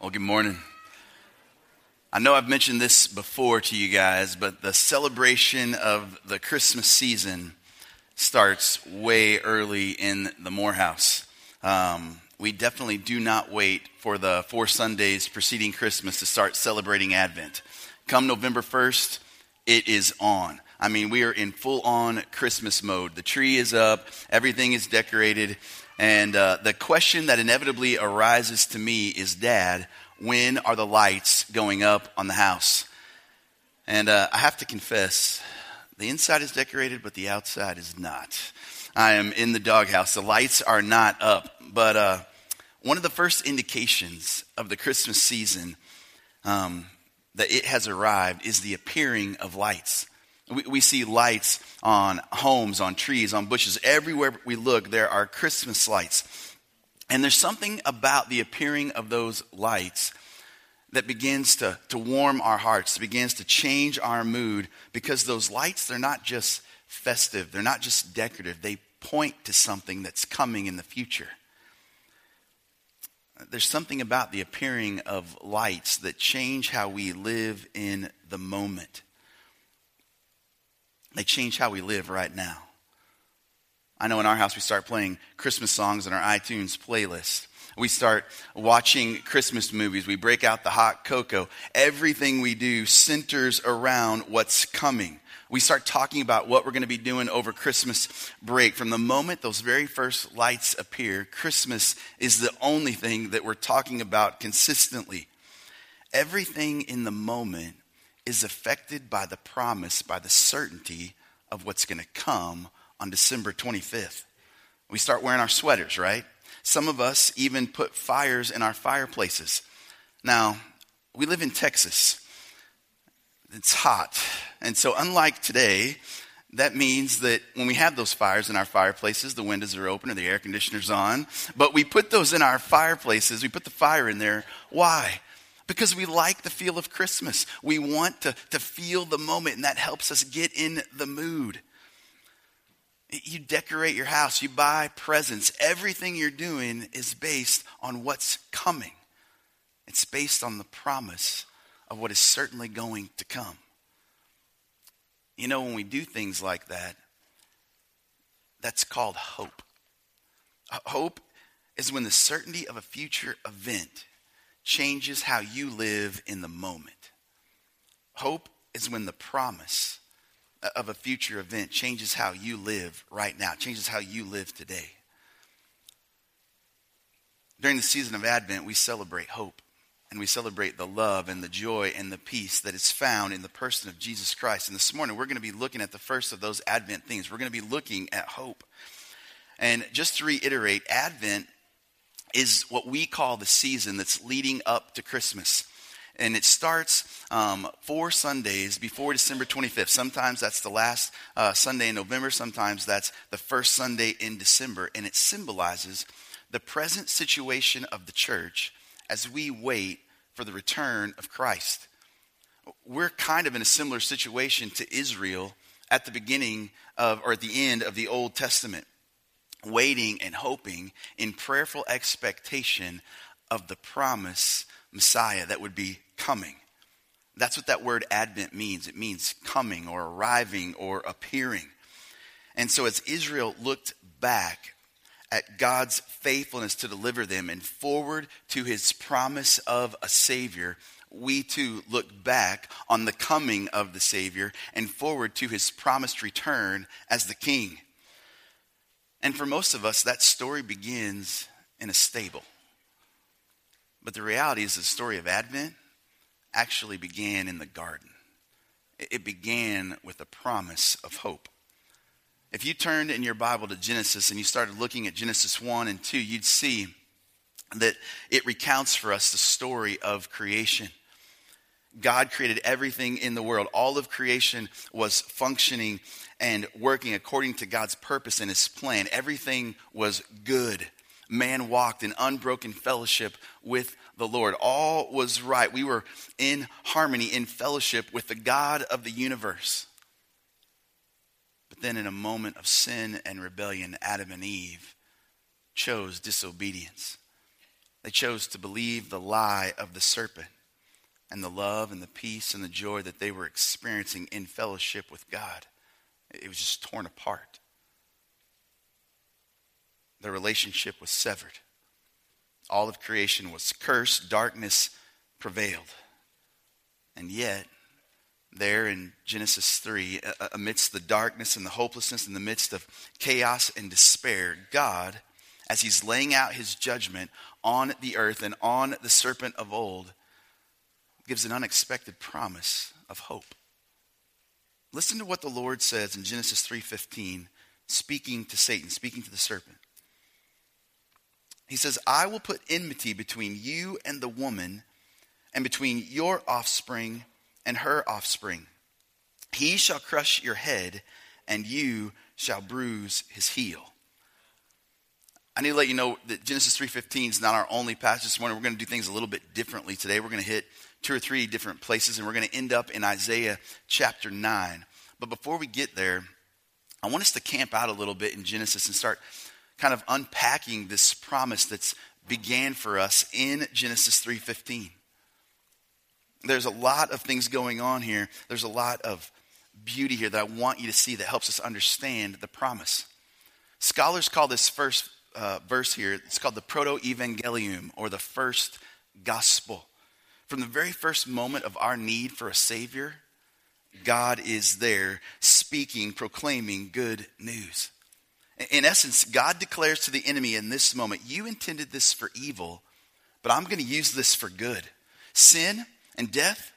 Well, good morning. I know I've mentioned this before to you guys, but the celebration of the Christmas season starts way early in the Morehouse. Um, we definitely do not wait for the four Sundays preceding Christmas to start celebrating Advent. Come November 1st, it is on. I mean, we are in full on Christmas mode. The tree is up, everything is decorated. And uh, the question that inevitably arises to me is Dad, when are the lights going up on the house? And uh, I have to confess, the inside is decorated, but the outside is not. I am in the doghouse. The lights are not up. But uh, one of the first indications of the Christmas season um, that it has arrived is the appearing of lights. We, we see lights on homes, on trees, on bushes. Everywhere we look, there are Christmas lights. And there's something about the appearing of those lights that begins to, to warm our hearts, begins to change our mood, because those lights, they're not just festive, they're not just decorative, they point to something that's coming in the future. There's something about the appearing of lights that change how we live in the moment. They change how we live right now. I know in our house we start playing Christmas songs in our iTunes playlist. We start watching Christmas movies. We break out the hot cocoa. Everything we do centers around what's coming. We start talking about what we're going to be doing over Christmas break. From the moment those very first lights appear, Christmas is the only thing that we're talking about consistently. Everything in the moment is affected by the promise, by the certainty of what's going to come on December 25th. We start wearing our sweaters, right? Some of us even put fires in our fireplaces. Now, we live in Texas. It's hot. And so, unlike today, that means that when we have those fires in our fireplaces, the windows are open or the air conditioner's on. But we put those in our fireplaces, we put the fire in there. Why? Because we like the feel of Christmas. We want to, to feel the moment, and that helps us get in the mood. You decorate your house, you buy presents. Everything you're doing is based on what's coming, it's based on the promise of what is certainly going to come. You know, when we do things like that, that's called hope. Hope is when the certainty of a future event changes how you live in the moment. Hope is when the promise of a future event changes how you live right now, changes how you live today. During the season of Advent, we celebrate hope and we celebrate the love and the joy and the peace that is found in the person of Jesus Christ. And this morning, we're going to be looking at the first of those Advent things. We're going to be looking at hope. And just to reiterate, Advent is what we call the season that's leading up to Christmas. And it starts um, four Sundays before December 25th. Sometimes that's the last uh, Sunday in November, sometimes that's the first Sunday in December. And it symbolizes the present situation of the church as we wait for the return of Christ. We're kind of in a similar situation to Israel at the beginning of, or at the end of the Old Testament waiting and hoping in prayerful expectation of the promise Messiah that would be coming. That's what that word Advent means. It means coming or arriving or appearing. And so, as Israel looked back at God's faithfulness to deliver them and forward to his promise of a Savior, we too look back on the coming of the Savior and forward to his promised return as the King. And for most of us, that story begins in a stable. But the reality is, the story of Advent actually began in the garden. It began with a promise of hope. If you turned in your Bible to Genesis and you started looking at Genesis 1 and 2, you'd see that it recounts for us the story of creation. God created everything in the world. All of creation was functioning and working according to God's purpose and his plan. Everything was good. Man walked in unbroken fellowship with the Lord. All was right. We were in harmony, in fellowship with the God of the universe. But then, in a moment of sin and rebellion, Adam and Eve chose disobedience. They chose to believe the lie of the serpent and the love and the peace and the joy that they were experiencing in fellowship with God. It was just torn apart. Their relationship was severed. All of creation was cursed, darkness prevailed. And yet, there in Genesis 3, amidst the darkness and the hopelessness, in the midst of chaos and despair, God, as He's laying out His judgment on the earth and on the serpent of old, gives an unexpected promise of hope. Listen to what the Lord says in Genesis 3:15, speaking to Satan, speaking to the serpent. He says, "I will put enmity between you and the woman, and between your offspring and her offspring. He shall crush your head, and you shall bruise his heel." I need to let you know that Genesis 3:15 is not our only passage this morning. We're going to do things a little bit differently today. We're going to hit two or three different places, and we're going to end up in Isaiah chapter 9. But before we get there, I want us to camp out a little bit in Genesis and start kind of unpacking this promise that's began for us in Genesis 3:15. There's a lot of things going on here. There's a lot of beauty here that I want you to see that helps us understand the promise. Scholars call this first uh, verse here, it's called the proto-evangelium or the first gospel. From the very first moment of our need for a Savior, God is there speaking, proclaiming good news. In essence, God declares to the enemy in this moment, You intended this for evil, but I'm going to use this for good. Sin and death,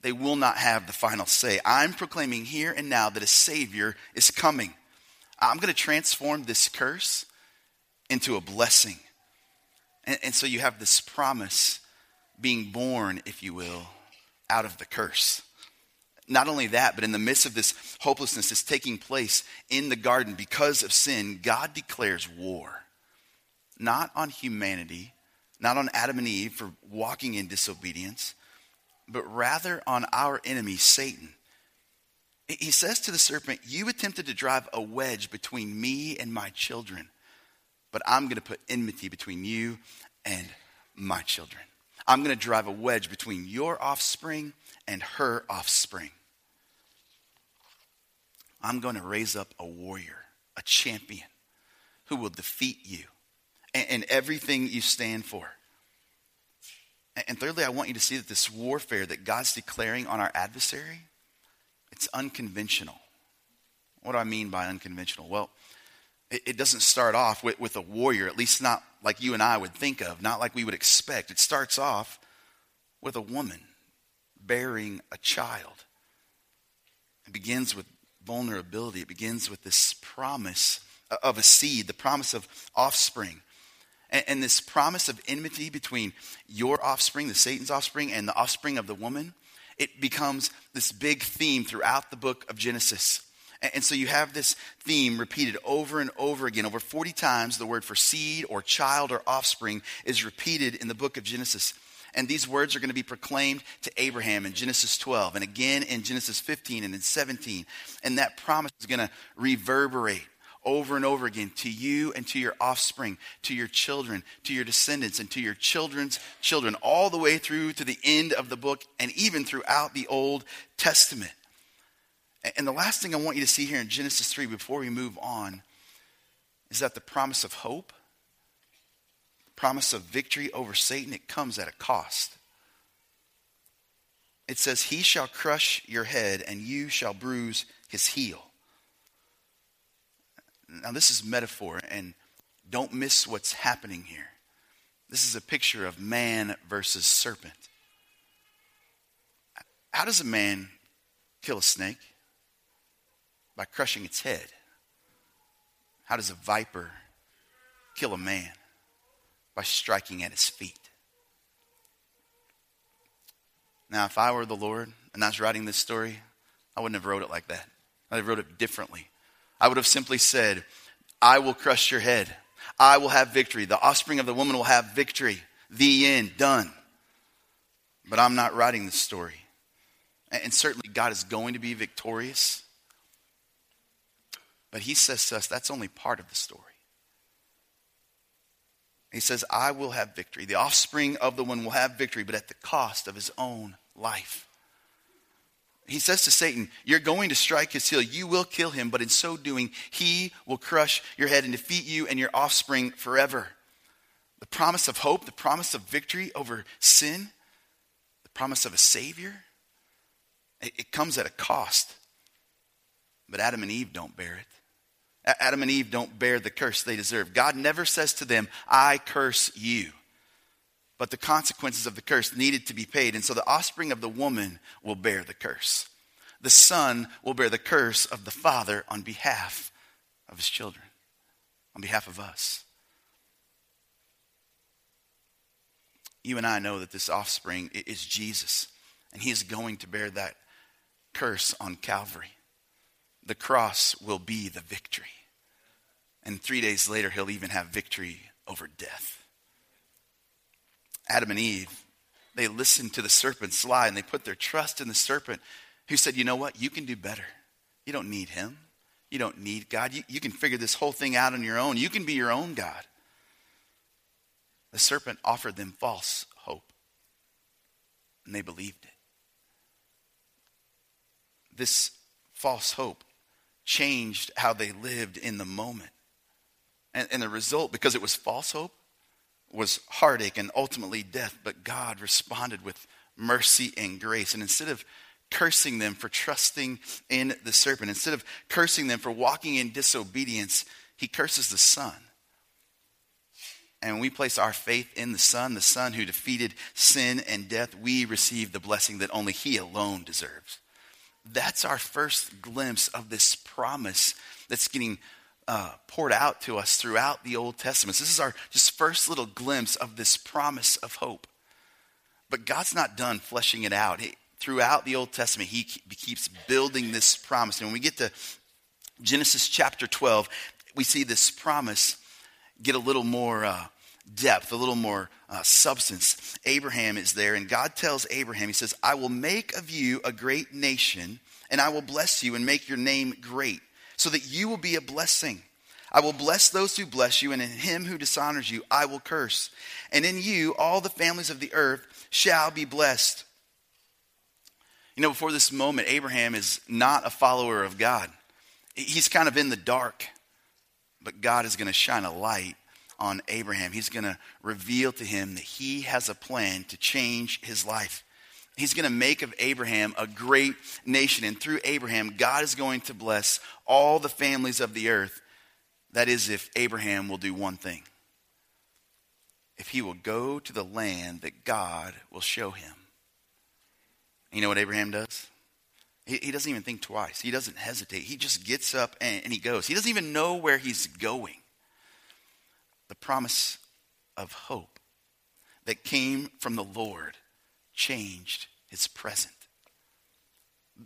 they will not have the final say. I'm proclaiming here and now that a Savior is coming. I'm going to transform this curse into a blessing. And, and so you have this promise being born, if you will, out of the curse. Not only that, but in the midst of this hopelessness that's taking place in the garden because of sin, God declares war. Not on humanity, not on Adam and Eve for walking in disobedience, but rather on our enemy, Satan. He says to the serpent, You attempted to drive a wedge between me and my children, but I'm going to put enmity between you and my children. I'm going to drive a wedge between your offspring and her offspring. I'm going to raise up a warrior, a champion who will defeat you and, everything you stand for. And thirdly, I want you to see that this warfare that God's declaring on our adversary, it's unconventional. What do I mean by unconventional? Well, it, it doesn't start off with, with a warrior, at least not like you and I would think of, not like we would expect. It starts off with a woman bearing a child. It begins with vulnerability, it begins with this promise of a seed, the promise of offspring. And, and this promise of enmity between your offspring, the Satan's offspring, and the offspring of the woman, it becomes this big theme throughout the book of Genesis. And so you have this theme repeated over and over again. Over 40 times, the word for seed or child or offspring is repeated in the book of Genesis. And these words are going to be proclaimed to Abraham in Genesis 12 and again in Genesis 15 and in 17. And that promise is going to reverberate over and over again to you and to your offspring, to your children, to your descendants, and to your children's children, all the way through to the end of the book and even throughout the Old Testament. And the last thing I want you to see here in Genesis 3 before we move on is that the promise of hope, promise of victory over Satan, it comes at a cost. It says, He shall crush your head, and you shall bruise his heel. Now, this is metaphor, and don't miss what's happening here. This is a picture of man versus serpent. How does a man kill a snake? By crushing its head. How does a viper kill a man? By striking at his feet. Now, if I were the Lord and I was writing this story, I wouldn't have wrote it like that. I would have wrote it differently. I would have simply said, I will crush your head. I will have victory. The offspring of the woman will have victory. The end. Done. But I'm not writing this story. And certainly God is going to be victorious. But he says to us that's only part of the story. He says, I will have victory. The offspring of the one will have victory, but at the cost of his own life. He says to Satan, You're going to strike his heel. You will kill him, but in so doing, he will crush your head and defeat you and your offspring forever. The promise of hope, the promise of victory over sin, the promise of a Savior, it, it comes at a cost. But Adam and Eve don't bear it. Adam and Eve don't bear the curse they deserve. God never says to them, I curse you. But the consequences of the curse needed to be paid. And so the offspring of the woman will bear the curse. The son will bear the curse of the father on behalf of his children, on behalf of us. You and I know that this offspring is Jesus, and he is going to bear that curse on Calvary. The cross will be the victory. And three days later, he'll even have victory over death. Adam and Eve, they listened to the serpent's lie and they put their trust in the serpent who said, You know what? You can do better. You don't need him. You don't need God. You, you can figure this whole thing out on your own. You can be your own God. The serpent offered them false hope, and they believed it. This false hope changed how they lived in the moment. And, and the result, because it was false hope, was heartache and ultimately death. But God responded with mercy and grace. And instead of cursing them for trusting in the serpent, instead of cursing them for walking in disobedience, he curses the Son. And when we place our faith in the Son, the Son who defeated sin and death, we receive the blessing that only He alone deserves. That's our first glimpse of this promise that's getting uh, poured out to us throughout the Old Testament. This is our just first little glimpse of this promise of hope. But God's not done fleshing it out. He, throughout the Old Testament, He keeps building this promise. And when we get to Genesis chapter 12, we see this promise get a little more uh, depth, a little more uh, substance. Abraham is there, and God tells Abraham, He says, I will make of you a great nation, and I will bless you and make your name great, so that you will be a blessing. I will bless those who bless you, and in him who dishonors you, I will curse. And in you, all the families of the earth shall be blessed. You know, before this moment, Abraham is not a follower of God. He's kind of in the dark. But God is going to shine a light on Abraham. He's going to reveal to him that he has a plan to change his life. He's going to make of Abraham a great nation. And through Abraham, God is going to bless all the families of the earth. That is, if Abraham will do one thing if he will go to the land that God will show him. You know what Abraham does? He, doesn't even think twice. He doesn't hesitate. He just gets up and, and he goes. He doesn't even know where he's going. The promise of hope that came from the Lord changed his present.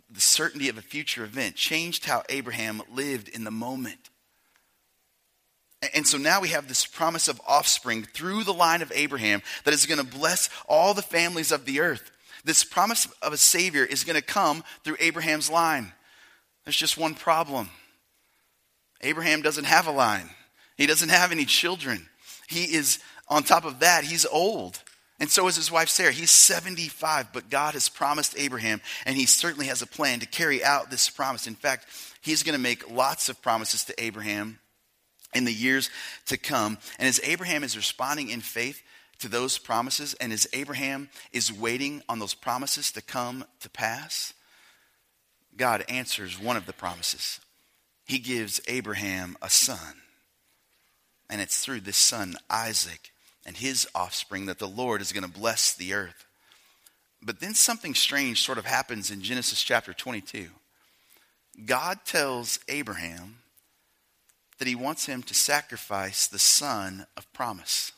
The certainty of a future event changed how Abraham lived in the moment. And so now we have this promise of offspring through the line of Abraham that is going to bless all the families of the earth. This promise of a Savior is going to come through Abraham's line. There's just one problem Abraham doesn't have a line, he doesn't have any children. He is, on top of that, he's old. And so is his wife Sarah. He's 75, but God has promised Abraham, and he certainly has a plan to carry out this promise. In fact, he's going to make lots of promises to Abraham in the years to come. And as Abraham is responding in faith, to those promises, and as Abraham is waiting on those promises to come to pass, God answers one of the promises. He gives Abraham a son. And it's through this son, Isaac, and his offspring that the Lord is going to bless the earth. But then something strange sort of happens in Genesis chapter 22. God tells Abraham that he wants him to sacrifice the son of promise.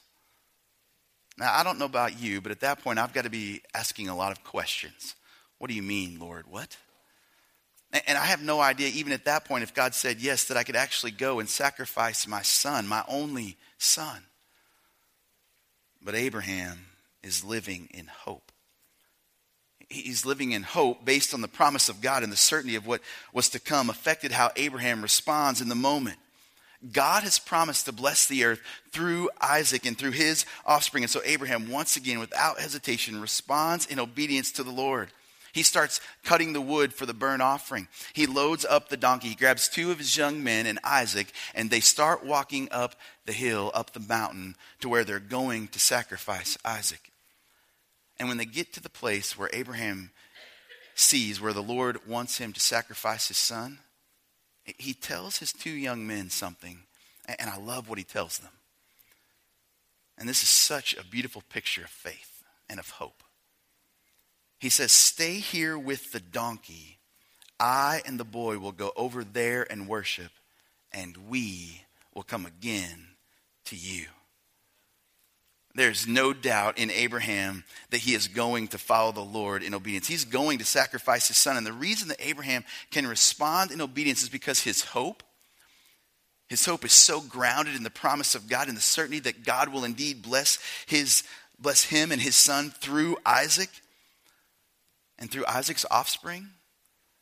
Now, I don't know about you, but at that point, I've got to be asking a lot of questions. What do you mean, Lord? What? And I have no idea, even at that point, if God said yes, that I could actually go and sacrifice my son, my only son. But Abraham is living in hope. He's living in hope based on the promise of God and the certainty of what was to come, affected how Abraham responds in the moment. God has promised to bless the earth through Isaac and through his offspring. And so Abraham, once again, without hesitation, responds in obedience to the Lord. He starts cutting the wood for the burnt offering. He loads up the donkey. He grabs two of his young men and Isaac, and they start walking up the hill, up the mountain, to where they're going to sacrifice Isaac. And when they get to the place where Abraham sees where the Lord wants him to sacrifice his son, he tells his two young men something, and I love what he tells them. And this is such a beautiful picture of faith and of hope. He says, Stay here with the donkey. I and the boy will go over there and worship, and we will come again to you. There's no doubt in Abraham that he is going to follow the Lord in obedience. He's going to sacrifice his son. And the reason that Abraham can respond in obedience is because his hope, his hope is so grounded in the promise of God and the certainty that God will indeed bless his bless him and his son through Isaac and through Isaac's offspring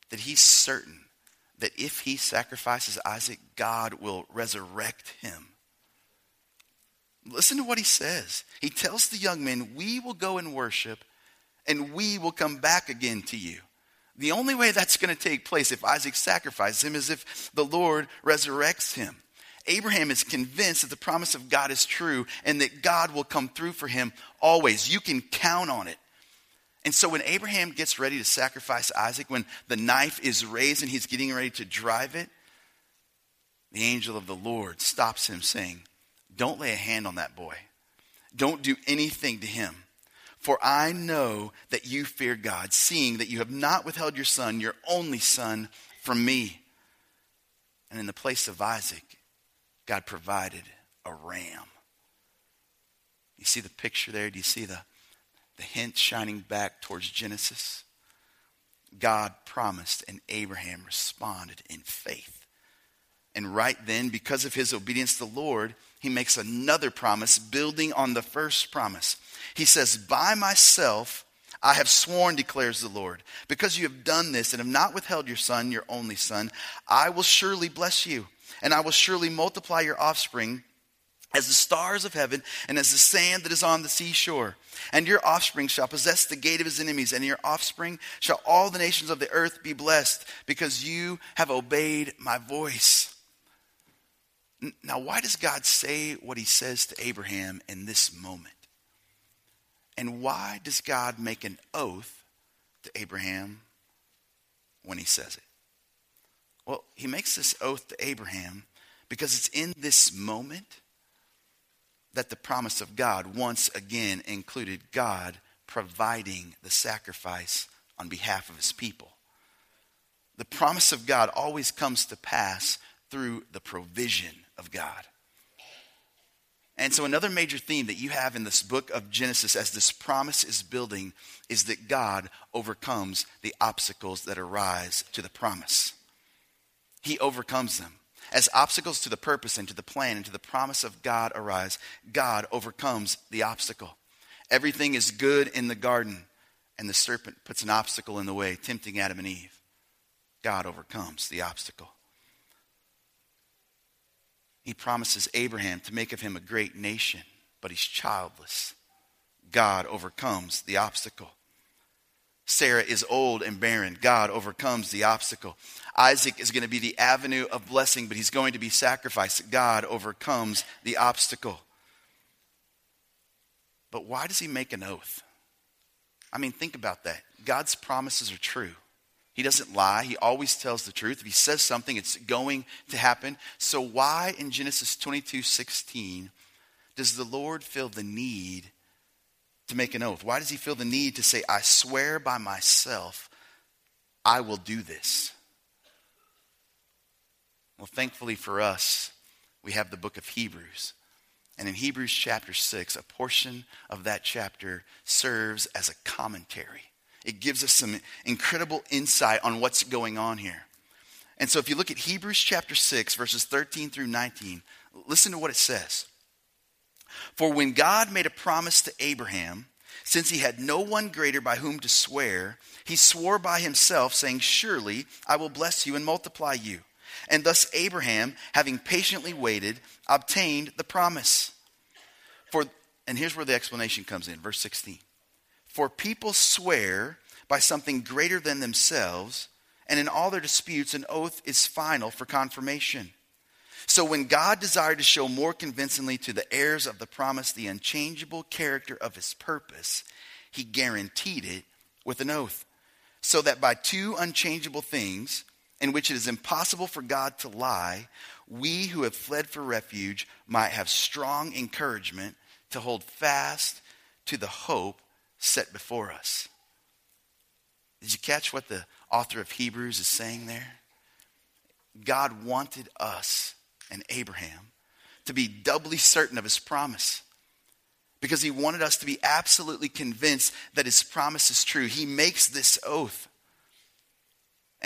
that he's certain that if he sacrifices Isaac, God will resurrect him Listen to what he says. He tells the young men, We will go and worship, and we will come back again to you. The only way that's going to take place if Isaac sacrifices him is if the Lord resurrects him. Abraham is convinced that the promise of God is true and that God will come through for him always. You can count on it. And so when Abraham gets ready to sacrifice Isaac, when the knife is raised and he's getting ready to drive it, the angel of the Lord stops him, saying, don't lay a hand on that boy. Don't do anything to him. For I know that you fear God, seeing that you have not withheld your son, your only son, from me. And in the place of Isaac, God provided a ram. You see the picture there? Do you see the, the hint shining back towards Genesis? God promised, and Abraham responded in faith. And right then, because of his obedience to the Lord, he makes another promise building on the first promise. He says, By myself I have sworn, declares the Lord, because you have done this and have not withheld your son, your only son, I will surely bless you, and I will surely multiply your offspring as the stars of heaven and as the sand that is on the seashore. And your offspring shall possess the gate of his enemies, and your offspring shall all the nations of the earth be blessed, because you have obeyed my voice. Now, why does God say what he says to Abraham in this moment? And why does God make an oath to Abraham when he says it? Well, he makes this oath to Abraham because it's in this moment that the promise of God once again included God providing the sacrifice on behalf of his people. The promise of God always comes to pass through the provision of God. And so, another major theme that you have in this book of Genesis as this promise is building is that God overcomes the obstacles that arise to the promise. He overcomes them. As obstacles to the purpose and to the plan and to the promise of God arise, God overcomes the obstacle. Everything is good in the garden, and the serpent puts an obstacle in the way, tempting Adam and Eve. God overcomes the obstacle. He promises Abraham to make of him a great nation, but he's childless. God overcomes the obstacle. Sarah is old and barren. God overcomes the obstacle. Isaac is going to be the avenue of blessing, but he's going to be sacrificed. God overcomes the obstacle. But why does he make an oath? I mean, think about that. God's promises are true. He doesn't lie. He always tells the truth. If he says something, it's going to happen. So why in Genesis 22, 16 does the Lord feel the need to make an oath? Why does he feel the need to say, I swear by myself, I will do this? Well, thankfully for us, we have the book of Hebrews. And in Hebrews chapter 6, a portion of that chapter serves as a commentary it gives us some incredible insight on what's going on here. And so if you look at Hebrews chapter 6, verses 13 through 19, listen to what it says. For when God made a promise to Abraham, since he had no one greater by whom to swear, he swore by himself, saying, Surely I will bless you and multiply you. And thus Abraham, having patiently waited, obtained the promise. For and here's where the explanation comes in, verse 16. For people swear by something greater than themselves, and in all their disputes an oath is final for confirmation. So when God desired to show more convincingly to the heirs of the promise the unchangeable character of his purpose, he guaranteed it with an oath, so that by two unchangeable things, in which it is impossible for God to lie, we who have fled for refuge might have strong encouragement to hold fast to the hope set before us. Did you catch what the author of Hebrews is saying there? God wanted us and Abraham to be doubly certain of his promise because he wanted us to be absolutely convinced that his promise is true. He makes this oath.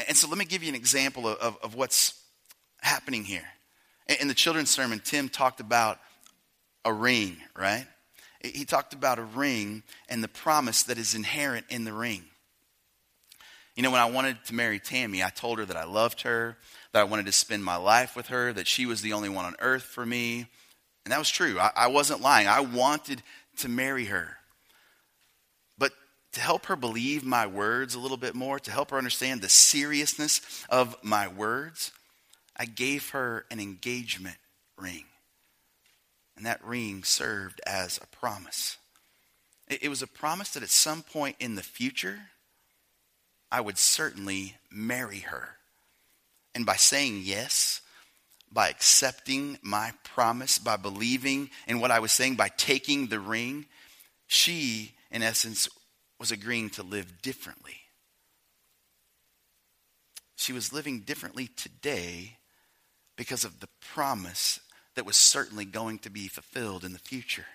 And so let me give you an example of, of, of what's happening here. In the children's sermon, Tim talked about a ring, right? He talked about a ring and the promise that is inherent in the ring. You know, when I wanted to marry Tammy, I told her that I loved her, that I wanted to spend my life with her, that she was the only one on earth for me. And that was true. I, I wasn't lying. I wanted to marry her. But to help her believe my words a little bit more, to help her understand the seriousness of my words, I gave her an engagement ring. And that ring served as a promise. It, it was a promise that at some point in the future, I would certainly marry her. And by saying yes, by accepting my promise, by believing in what I was saying, by taking the ring, she, in essence, was agreeing to live differently. She was living differently today because of the promise that was certainly going to be fulfilled in the future.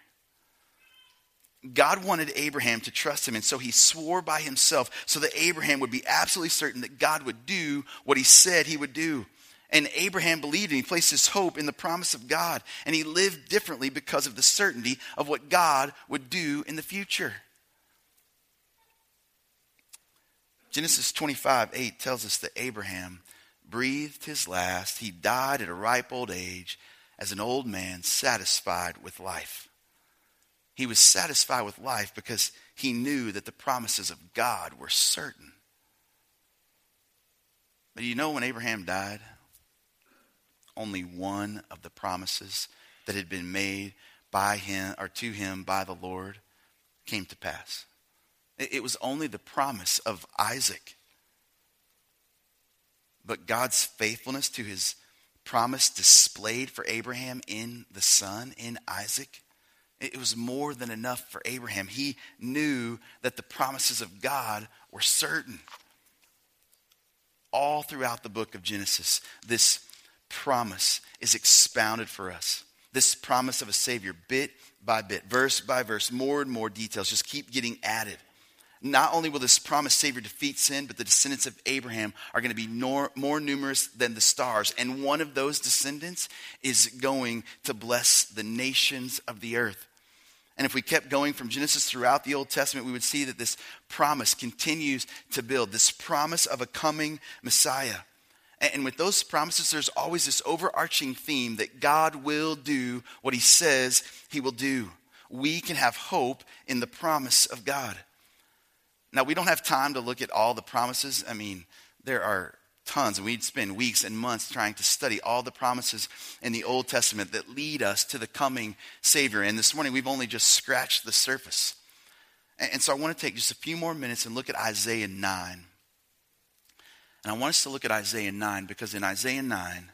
God wanted Abraham to trust him, and so he swore by himself so that Abraham would be absolutely certain that God would do what he said he would do. And Abraham believed and he placed his hope in the promise of God, and he lived differently because of the certainty of what God would do in the future. Genesis 25 8 tells us that Abraham breathed his last. He died at a ripe old age as an old man satisfied with life. He was satisfied with life because he knew that the promises of God were certain. But you know when Abraham died? Only one of the promises that had been made by him or to him by the Lord came to pass. It was only the promise of Isaac. But God's faithfulness to his promise displayed for Abraham in the son, in Isaac, it was more than enough for Abraham. He knew that the promises of God were certain. All throughout the book of Genesis, this promise is expounded for us. This promise of a Savior, bit by bit, verse by verse, more and more details just keep getting added. Not only will this promised Savior defeat sin, but the descendants of Abraham are going to be nor, more numerous than the stars. And one of those descendants is going to bless the nations of the earth. And if we kept going from Genesis throughout the Old Testament, we would see that this promise continues to build this promise of a coming Messiah. And with those promises, there's always this overarching theme that God will do what he says he will do. We can have hope in the promise of God. Now, we don't have time to look at all the promises. I mean, there are tons, and we'd spend weeks and months trying to study all the promises in the Old Testament that lead us to the coming Savior. And this morning, we've only just scratched the surface. And so I want to take just a few more minutes and look at Isaiah 9. And I want us to look at Isaiah 9 because in Isaiah 9,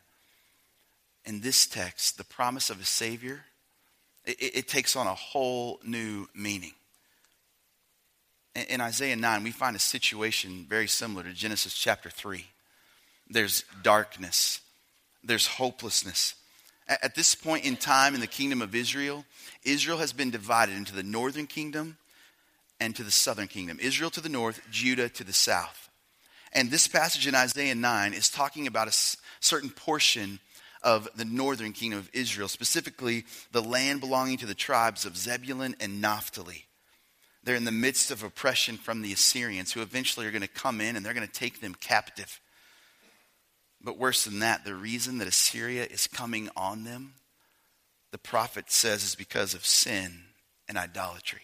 in this text, the promise of a Savior, it, it takes on a whole new meaning in Isaiah 9, we find a situation very similar to Genesis chapter 3. There's darkness, there's hopelessness. At this point in time in the kingdom of Israel, Israel has been divided into the northern kingdom and to the southern kingdom. Israel to the north, Judah to the south. And this passage in Isaiah 9 is talking about a certain portion of the northern kingdom of Israel, specifically the land belonging to the tribes of Zebulun and Naphtali. They're in the midst of oppression from the Assyrians, who eventually are going to come in and they're going to take them captive. But worse than that, the reason that Assyria is coming on them, the prophet says, is because of sin and idolatry.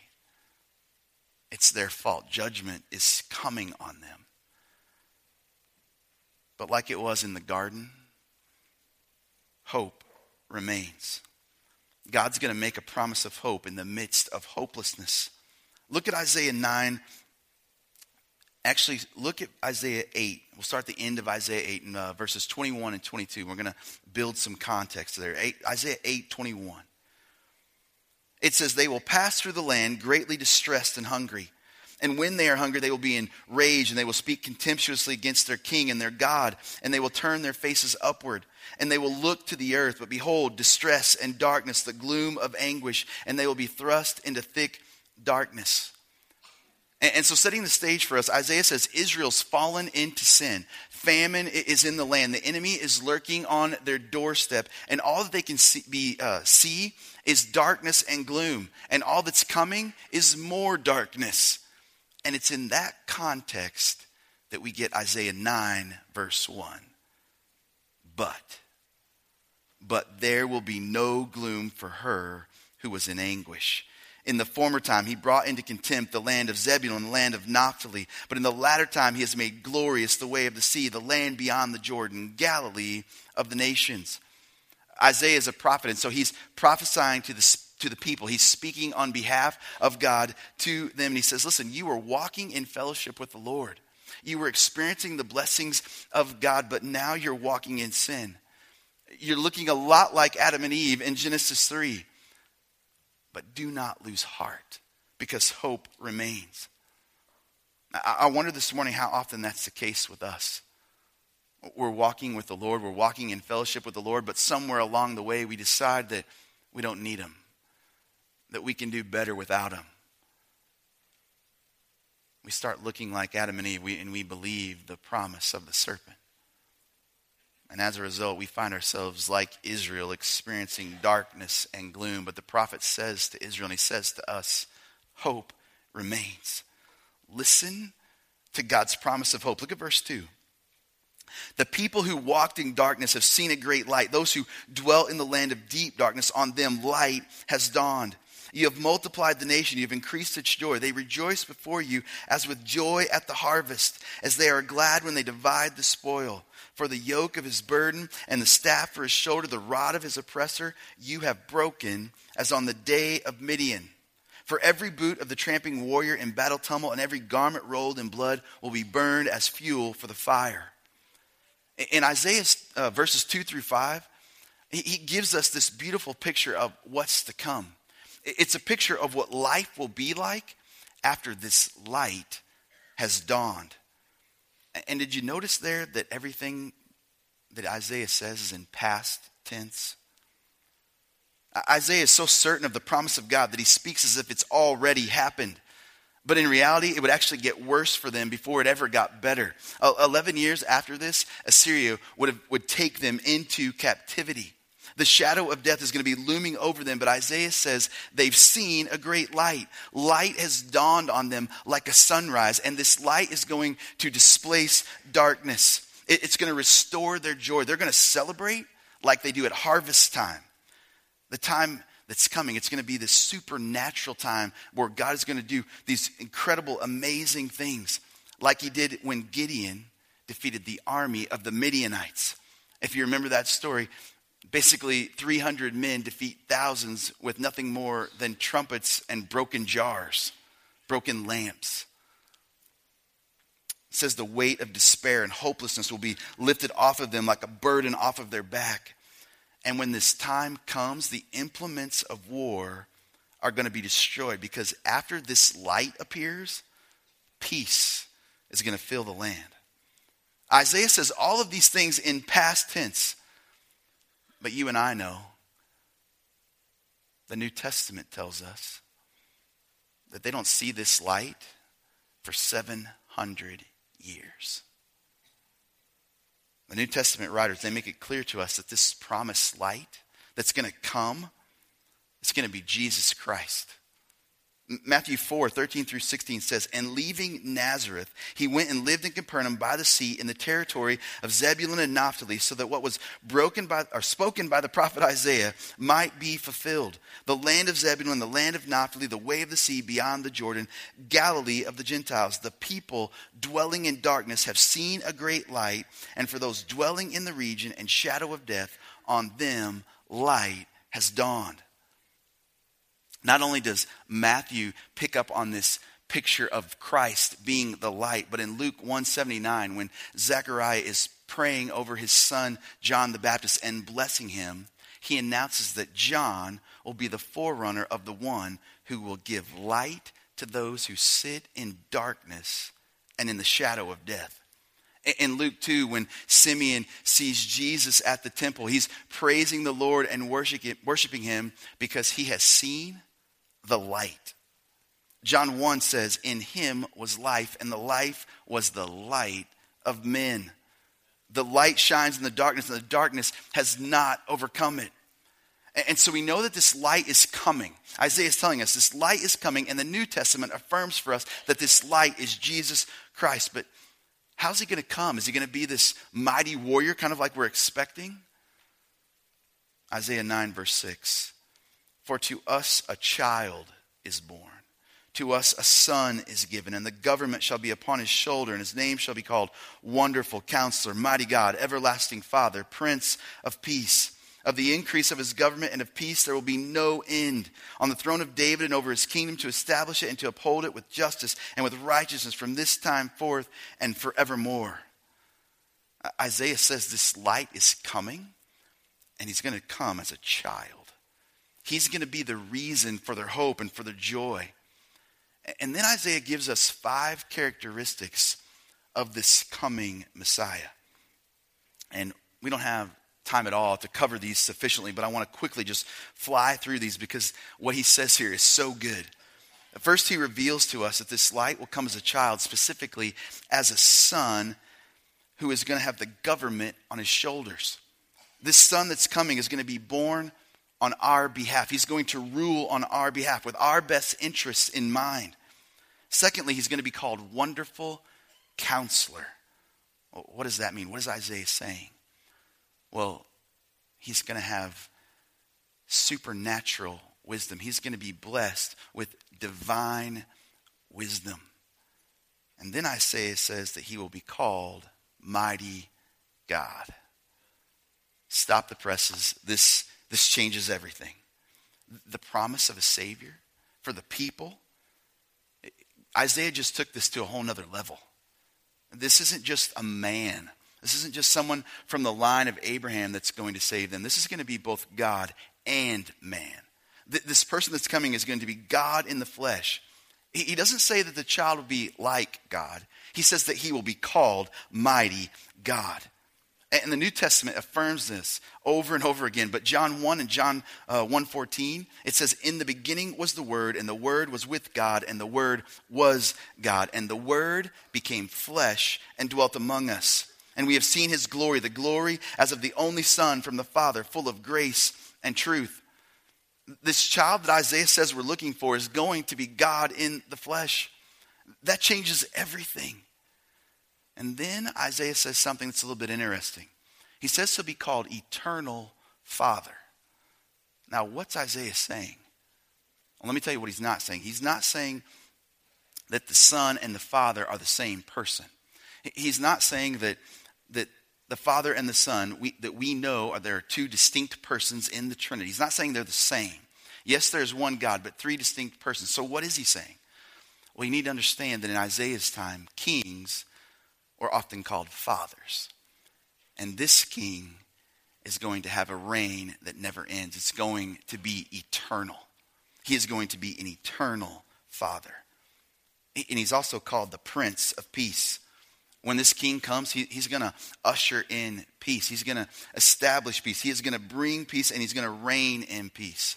It's their fault. Judgment is coming on them. But like it was in the garden, hope remains. God's going to make a promise of hope in the midst of hopelessness. Look at Isaiah 9. Actually, look at Isaiah 8. We'll start the end of Isaiah 8 in uh, verses 21 and 22. We're going to build some context there. Eight, Isaiah 8, 21. It says, They will pass through the land greatly distressed and hungry. And when they are hungry, they will be in rage, and they will speak contemptuously against their king and their God, and they will turn their faces upward, and they will look to the earth. But behold, distress and darkness, the gloom of anguish, and they will be thrust into thick darkness. And, so, setting the stage for us, Isaiah says Israel's fallen into sin. Famine is in the land. The enemy is lurking on their doorstep, and all that they can see, be, uh, see is darkness and gloom. And all that's coming is more darkness. And it's in that context that we get Isaiah 9, verse 1. But, but there will be no gloom for her who was in anguish. In the former time, he brought into contempt the land of Zebulun, and the land of Naphtali. But in the latter time, he has made glorious the way of the sea, the land beyond the Jordan, Galilee of the nations. Isaiah is a prophet, and so he's prophesying to the to the people. He's speaking on behalf of God to them. And he says, Listen, you were walking in fellowship with the Lord. You were experiencing the blessings of God, but now you're walking in sin. You're looking a lot like Adam and Eve in Genesis 3. But do not lose heart because hope remains. I wonder this morning how often that's the case with us. We're walking with the Lord, we're walking in fellowship with the Lord, but somewhere along the way we decide that we don't need Him that we can do better without him. We start looking like Adam and Eve, we, and we believe the promise of the serpent. And as a result, we find ourselves like Israel, experiencing darkness and gloom. But the prophet says to Israel, and he says to us, hope remains. Listen to God's promise of hope. Look at verse 2. The people who walked in darkness have seen a great light. Those who dwell in the land of deep darkness, on them light has dawned. You have multiplied the nation. You have increased its joy. They rejoice before you as with joy at the harvest, as they are glad when they divide the spoil. For the yoke of his burden and the staff for his shoulder, the rod of his oppressor, you have broken as on the day of Midian. For every boot of the tramping warrior in battle tumult and every garment rolled in blood will be burned as fuel for the fire. In Isaiah uh, verses 2 through 5, he gives us this beautiful picture of what's to come. It's a picture of what life will be like after this light has dawned. And did you notice there that everything that Isaiah says is in past tense? Isaiah is so certain of the promise of God that he speaks as if it's already happened. But in reality, it would actually get worse for them before it ever got better. Eleven years after this, Assyria would, have, would take them into captivity. The shadow of death is going to be looming over them, but Isaiah says they've seen a great light. Light has dawned on them like a sunrise, and this light is going to displace darkness. It's going to restore their joy. They're going to celebrate like they do at harvest time. The time that's coming, it's going to be this supernatural time where God is going to do these incredible, amazing things, like he did when Gideon defeated the army of the Midianites. If you remember that story, Basically, 300 men defeat thousands with nothing more than trumpets and broken jars, broken lamps. It says the weight of despair and hopelessness will be lifted off of them like a burden off of their back. And when this time comes, the implements of war are going to be destroyed because after this light appears, peace is going to fill the land. Isaiah says all of these things in past tense. But you and I know the New Testament tells us that they don't see this light for 700 years. The New Testament writers, they make it clear to us that this promised light that's going to come, it's going to be Jesus Christ. Matthew 4, 13 through 16 says, And leaving Nazareth, he went and lived in Capernaum by the sea in the territory of Zebulun and Naphtali, so that what was broken by or spoken by the prophet Isaiah might be fulfilled. The land of Zebulun, the land of Naphtali, the way of the sea beyond the Jordan, Galilee of the Gentiles. The people dwelling in darkness have seen a great light, and for those dwelling in the region and shadow of death, on them light has dawned. Not only does Matthew pick up on this picture of Christ being the light, but in Luke 179, when Zechariah is praying over his son John the Baptist and blessing him, he announces that John will be the forerunner of the one who will give light to those who sit in darkness and in the shadow of death. In Luke 2, when Simeon sees Jesus at the temple, he's praising the Lord and worshiping him because he has seen the light. John 1 says, In him was life, and the life was the light of men. The light shines in the darkness, and the darkness has not overcome it. And so we know that this light is coming. Isaiah is telling us this light is coming, and the New Testament affirms for us that this light is Jesus Christ. But how's he going to come? Is he going to be this mighty warrior, kind of like we're expecting? Isaiah 9, verse 6. For to us a child is born. To us a son is given, and the government shall be upon his shoulder, and his name shall be called Wonderful Counselor, Mighty God, Everlasting Father, Prince of Peace. Of the increase of his government and of peace there will be no end. On the throne of David and over his kingdom to establish it and to uphold it with justice and with righteousness from this time forth and forevermore. Uh, Isaiah says this light is coming, and he's going to come as a child. He's going to be the reason for their hope and for their joy. And then Isaiah gives us five characteristics of this coming Messiah. And we don't have time at all to cover these sufficiently, but I want to quickly just fly through these because what he says here is so good. First, he reveals to us that this light will come as a child, specifically as a son who is going to have the government on his shoulders. This son that's coming is going to be born on our behalf. He's going to rule on our behalf with our best interests in mind. Secondly, he's going to be called Wonderful Counselor. What does that mean? What is Isaiah saying? Well, he's going to have supernatural wisdom. He's going to be blessed with divine wisdom. And then Isaiah says that he will be called Mighty God. Stop the presses. This this changes everything. The promise of a Savior for the people. Isaiah just took this to a whole nother level. This isn't just a man. This isn't just someone from the line of Abraham that's going to save them. This is going to be both God and man. This person that's coming is going to be God in the flesh. He doesn't say that the child will be like God. He says that he will be called mighty God. And the New Testament affirms this over and over again. But John 1 and John uh, 1.14, it says, In the beginning was the Word, and the Word was with God, and the Word was God. And the Word became flesh and dwelt among us. And we have seen his glory, the glory as of the only Son from the Father, full of grace and truth. This child that Isaiah says we're looking for is going to be God in the flesh. That changes everything. And then Isaiah says something that's a little bit interesting. He says to be called Eternal Father. Now, what's Isaiah saying? Well, let me tell you what he's not saying. He's not saying that the Son and the Father are the same person. He's not saying that, that the Father and the Son, we, that we know are there are two distinct persons in the Trinity. He's not saying they're the same. Yes, there's one God, but three distinct persons. So what is he saying? Well, you need to understand that in Isaiah's time, kings or often called fathers. And this king is going to have a reign that never ends. It's going to be eternal. He is going to be an eternal father. And he's also called the Prince of Peace. When this king comes, he, he's going to usher in peace. He's going to establish peace. He is going to bring peace and he's going to reign in peace.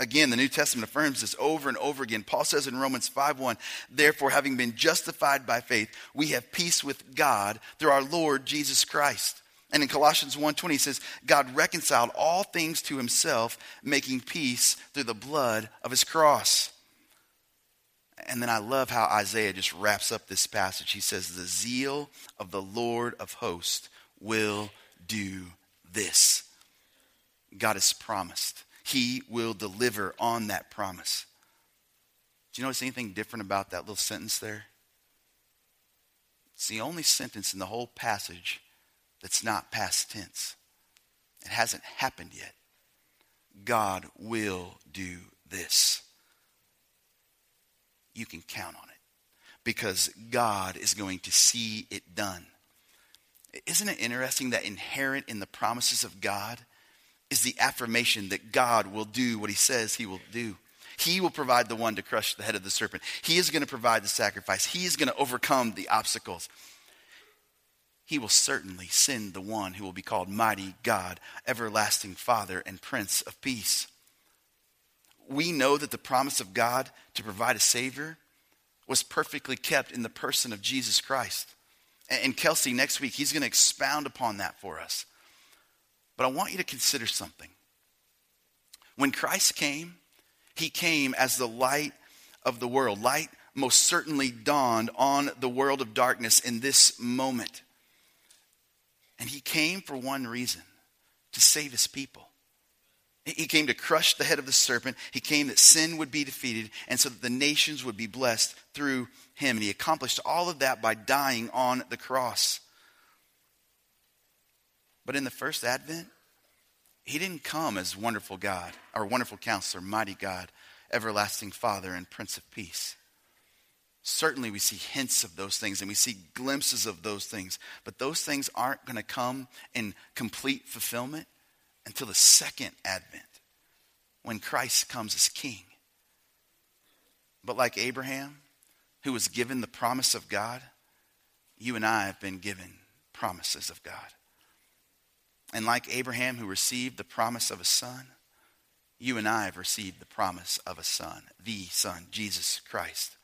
Again, the New Testament affirms this over and over again. Paul says in Romans 5:1, "Therefore, having been justified by faith, we have peace with God through our Lord Jesus Christ." And in Colossians 1:20 he says, "God reconciled all things to himself, making peace through the blood of his cross." And then I love how Isaiah just wraps up this passage. He says, The zeal of the Lord of hosts will do this. God has promised. He will deliver on that promise. Do you notice anything different about that little sentence there? It's the only sentence in the whole passage that's not past tense. It hasn't happened yet. God will do this. You can count on it because God is going to see it done. Isn't it interesting that inherent in the promises of God is the affirmation that God will do what he says he will do? He will provide the one to crush the head of the serpent. He is going to provide the sacrifice. He is going to overcome the obstacles. He will certainly send the one who will be called Mighty God, Everlasting Father, and Prince of Peace. We know that the promise of God to provide a Savior was perfectly kept in the person of Jesus Christ. And Kelsey, next week, he's going to expound upon that for us. But I want you to consider something. When Christ came, he came as the light of the world. Light most certainly dawned on the world of darkness in this moment. And he came for one reason to save his people. He came to crush the head of the serpent. He came that sin would be defeated and so that the nations would be blessed through him. And he accomplished all of that by dying on the cross. But in the first advent, he didn't come as wonderful God, our wonderful counselor, mighty God, everlasting Father, and Prince of Peace. Certainly, we see hints of those things and we see glimpses of those things, but those things aren't going to come in complete fulfillment until the second advent when Christ comes as king. But like Abraham, who was given the promise of God, you and I have been given promises of God. And like Abraham, who received the promise of a son, you and I have received the promise of a son, the Son, Jesus Christ.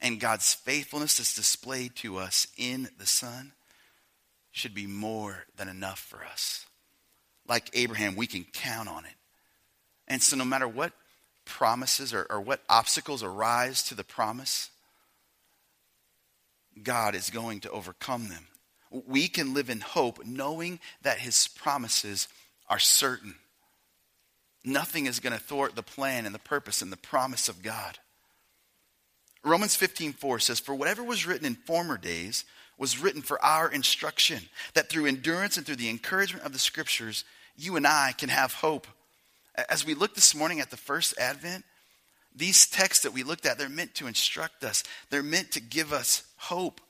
And God's faithfulness is displayed to us in the Son should be more than enough for us. Like Abraham, we can count on it. And so, no matter what promises or, or what obstacles arise to the promise, God is going to overcome them we can live in hope knowing that his promises are certain. Nothing is going to thwart the plan and the purpose and the promise of God. Romans 15:4 says for whatever was written in former days was written for our instruction that through endurance and through the encouragement of the scriptures you and I can have hope. As we look this morning at the first advent, these texts that we looked at they're meant to instruct us. They're meant to give us hope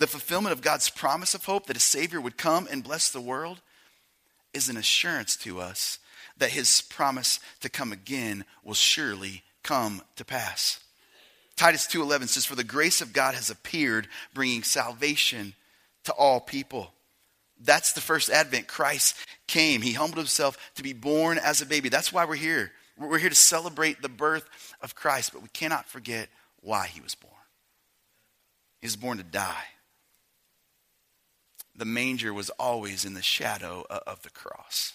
the fulfillment of God's promise of hope that a Savior would come and bless the world is an assurance to us that his promise to come again will surely come to pass. Titus 2:11 says for the grace of God has appeared bringing salvation to all people. That's the first advent. Christ came. He humbled himself to be born as a baby. That's why we're here. We're here to celebrate the birth of Christ, but we cannot forget why he was born. He was born to die the manger was always in the shadow of the cross.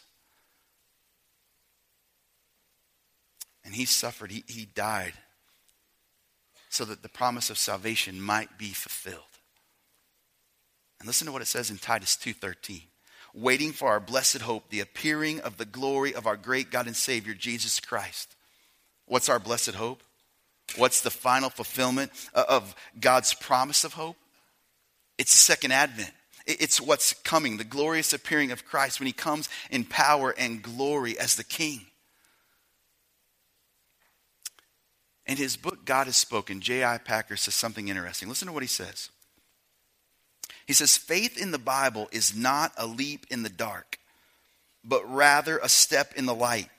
And he suffered, he, he died so that the promise of salvation might be fulfilled. And listen to what it says in Titus 2:13. Waiting for our blessed hope, the appearing of the glory of our great God and Savior Jesus Christ. What's our blessed hope? What's the final fulfillment of God's promise of hope? It's the second advent. It's what's coming, the glorious appearing of Christ when he comes in power and glory as the king. In his book, God has Spoken, J.I. Packer says something interesting. Listen to what he says. He says, Faith in the Bible is not a leap in the dark, but rather a step in the light,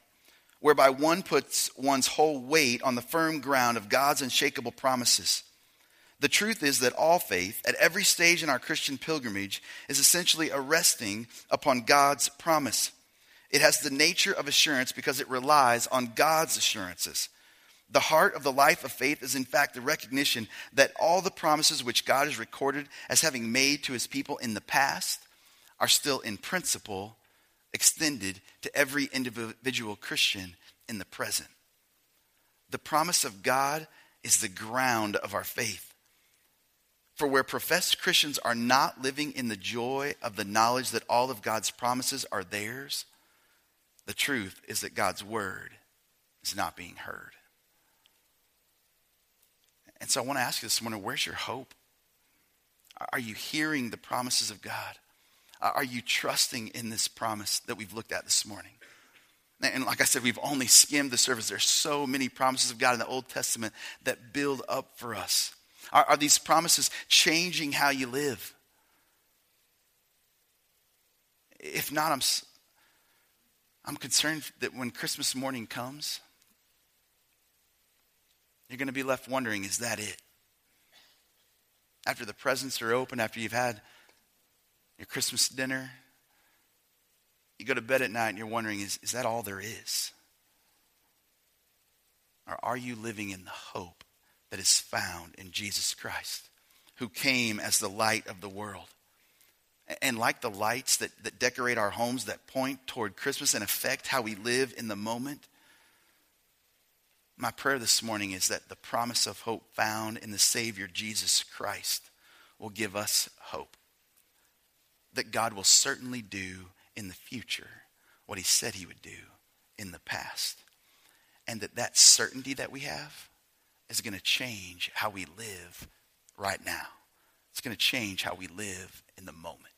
whereby one puts one's whole weight on the firm ground of God's unshakable promises. The truth is that all faith, at every stage in our Christian pilgrimage, is essentially a resting upon God's promise. It has the nature of assurance because it relies on God's assurances. The heart of the life of faith is, in fact, the recognition that all the promises which God has recorded as having made to his people in the past are still, in principle, extended to every individual Christian in the present. The promise of God is the ground of our faith. For where professed Christians are not living in the joy of the knowledge that all of God's promises are theirs, the truth is that God's word is not being heard. And so I want to ask you this morning where's your hope? Are you hearing the promises of God? Are you trusting in this promise that we've looked at this morning? And like I said, we've only skimmed the surface. There's so many promises of God in the Old Testament that build up for us. Are, are these promises changing how you live? If not, I'm, I'm concerned that when Christmas morning comes, you're going to be left wondering is that it? After the presents are open, after you've had your Christmas dinner, you go to bed at night and you're wondering is, is that all there is? Or are you living in the hope that is found in Jesus Christ, who came as the light of the world? And like the lights that, that decorate our homes that point toward Christmas and affect how we live in the moment, my prayer this morning is that the promise of hope found in the Savior Jesus Christ will give us hope. That God will certainly do in the future what he said he would do in the past. And that that certainty that we have is going to change how we live right now. It's going to change how we live in the moment.